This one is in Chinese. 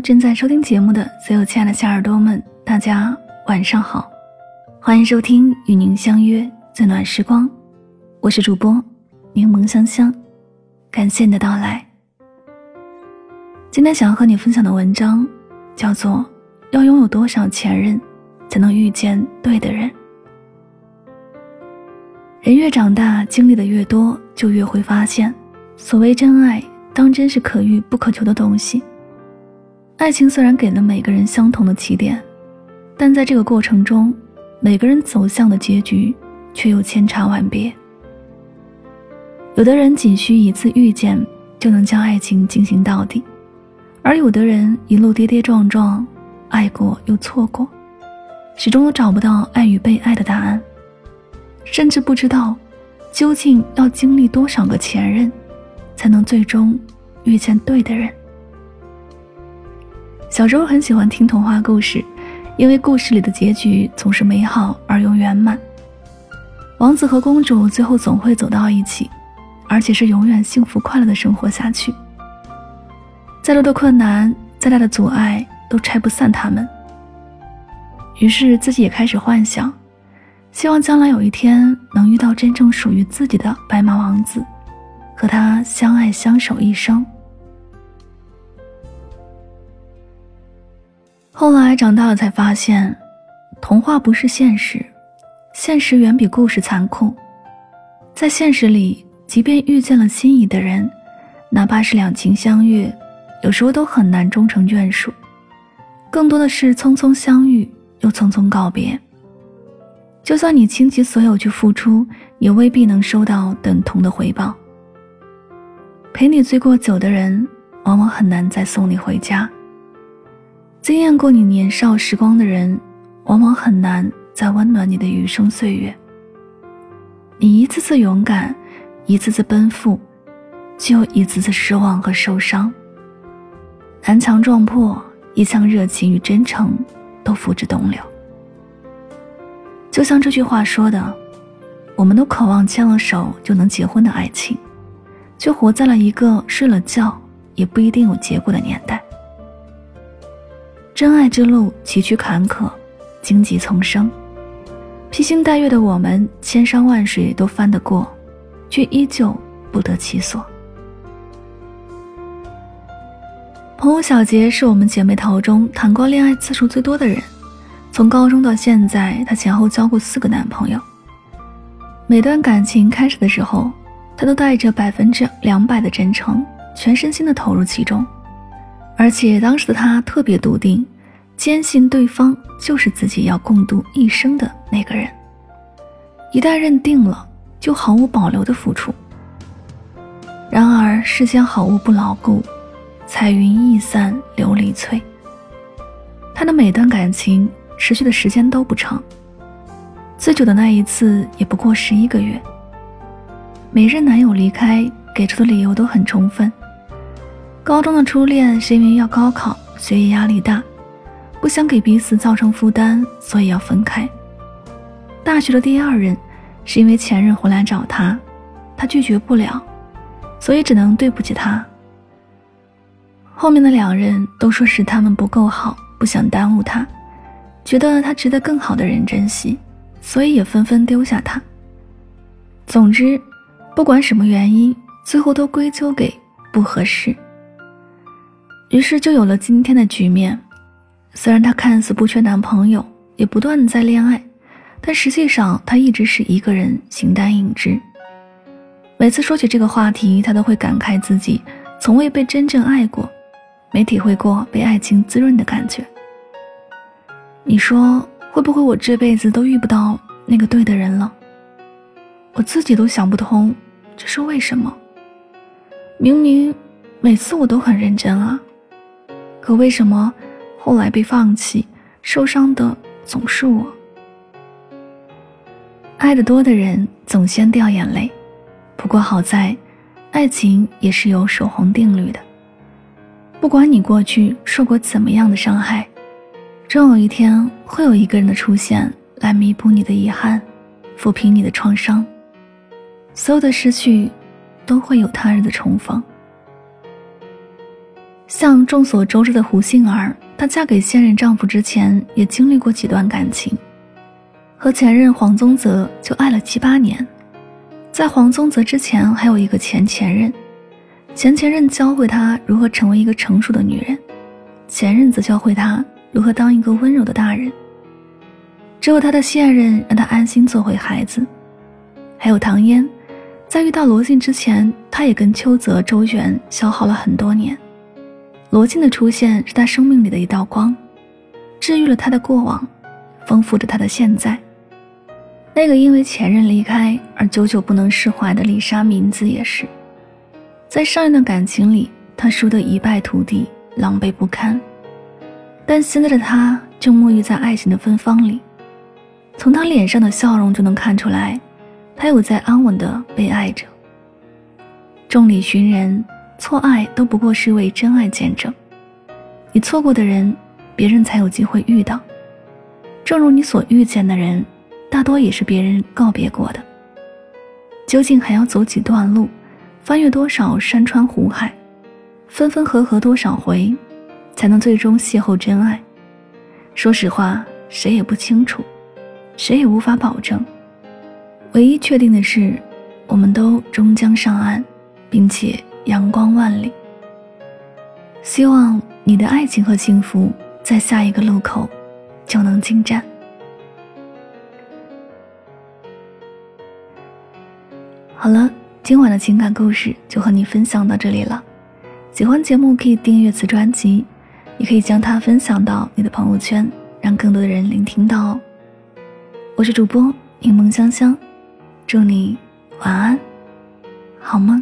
正在收听节目的所有亲爱的小耳朵们，大家晚上好，欢迎收听与您相约最暖时光，我是主播柠檬香香，感谢你的到来。今天想要和你分享的文章叫做《要拥有多少前任才能遇见对的人》。人越长大，经历的越多，就越会发现，所谓真爱，当真是可遇不可求的东西。爱情虽然给了每个人相同的起点，但在这个过程中，每个人走向的结局却又千差万别。有的人仅需一次遇见就能将爱情进行到底，而有的人一路跌跌撞撞，爱过又错过，始终都找不到爱与被爱的答案，甚至不知道究竟要经历多少个前任，才能最终遇见对的人。小时候很喜欢听童话故事，因为故事里的结局总是美好而又圆满。王子和公主最后总会走到一起，而且是永远幸福快乐的生活下去。再多的困难，再大的阻碍，都拆不散他们。于是自己也开始幻想，希望将来有一天能遇到真正属于自己的白马王子，和他相爱相守一生。后来长大了才发现，童话不是现实，现实远比故事残酷。在现实里，即便遇见了心仪的人，哪怕是两情相悦，有时候都很难终成眷属，更多的是匆匆相遇又匆匆告别。就算你倾其所有去付出，也未必能收到等同的回报。陪你醉过酒的人，往往很难再送你回家。惊艳过你年少时光的人，往往很难再温暖你的余生岁月。你一次次勇敢，一次次奔赴，就一次次失望和受伤。南墙撞破，一腔热情与真诚都付之东流。就像这句话说的，我们都渴望牵了手就能结婚的爱情，却活在了一个睡了觉也不一定有结果的年代。真爱之路崎岖坎坷，荆棘丛生。披星戴月的我们，千山万水都翻得过，却依旧不得其所。朋友小杰是我们姐妹淘中谈过恋爱次数最多的人，从高中到现在，她前后交过四个男朋友。每段感情开始的时候，她都带着百分之两百的真诚，全身心的投入其中。而且当时的他特别笃定，坚信对方就是自己要共度一生的那个人。一旦认定了，就毫无保留的付出。然而世间好物不牢固，彩云易散琉璃脆。他的每段感情持续的时间都不长，最久的那一次也不过十一个月。每任男友离开，给出的理由都很充分。高中的初恋是因为要高考，学业压力大，不想给彼此造成负担，所以要分开。大学的第二任是因为前任回来找他，他拒绝不了，所以只能对不起他。后面的两人都说是他们不够好，不想耽误他，觉得他值得更好的人珍惜，所以也纷纷丢下他。总之，不管什么原因，最后都归咎给不合适。于是就有了今天的局面。虽然她看似不缺男朋友，也不断的在恋爱，但实际上她一直是一个人形单影只。每次说起这个话题，她都会感慨自己从未被真正爱过，没体会过被爱情滋润的感觉。你说会不会我这辈子都遇不到那个对的人了？我自己都想不通，这是为什么？明明每次我都很认真啊。可为什么后来被放弃、受伤的总是我？爱的多的人总先掉眼泪，不过好在，爱情也是有守恒定律的。不管你过去受过怎么样的伤害，终有一天会有一个人的出现来弥补你的遗憾，抚平你的创伤。所有的失去，都会有他日的重逢。像众所周知的胡杏儿，她嫁给现任丈夫之前也经历过几段感情，和前任黄宗泽就爱了七八年。在黄宗泽之前，还有一个前前任，前前任教会她如何成为一个成熟的女人，前任则教会她如何当一个温柔的大人。只有他的现任让他安心做回孩子，还有唐嫣，在遇到罗晋之前，他也跟邱泽、周旋，消耗了很多年。罗晋的出现是他生命里的一道光，治愈了他的过往，丰富着他的现在。那个因为前任离开而久久不能释怀的丽莎名字也是，在上一段感情里，他输得一败涂地，狼狈不堪。但现在的他正沐浴在爱情的芬芳里。从他脸上的笑容就能看出来，他有在安稳的被爱着。众里寻人，错爱都不过是为真爱见证。你错过的人，别人才有机会遇到；正如你所遇见的人，大多也是别人告别过的。究竟还要走几段路，翻越多少山川湖海，分分合合多少回，才能最终邂逅真爱？说实话，谁也不清楚。谁也无法保证。唯一确定的是，我们都终将上岸，并且阳光万里。希望你的爱情和幸福在下一个路口就能进站。好了，今晚的情感故事就和你分享到这里了。喜欢节目可以订阅此专辑，也可以将它分享到你的朋友圈，让更多的人聆听到哦。我是主播柠檬香香，祝你晚安，好梦。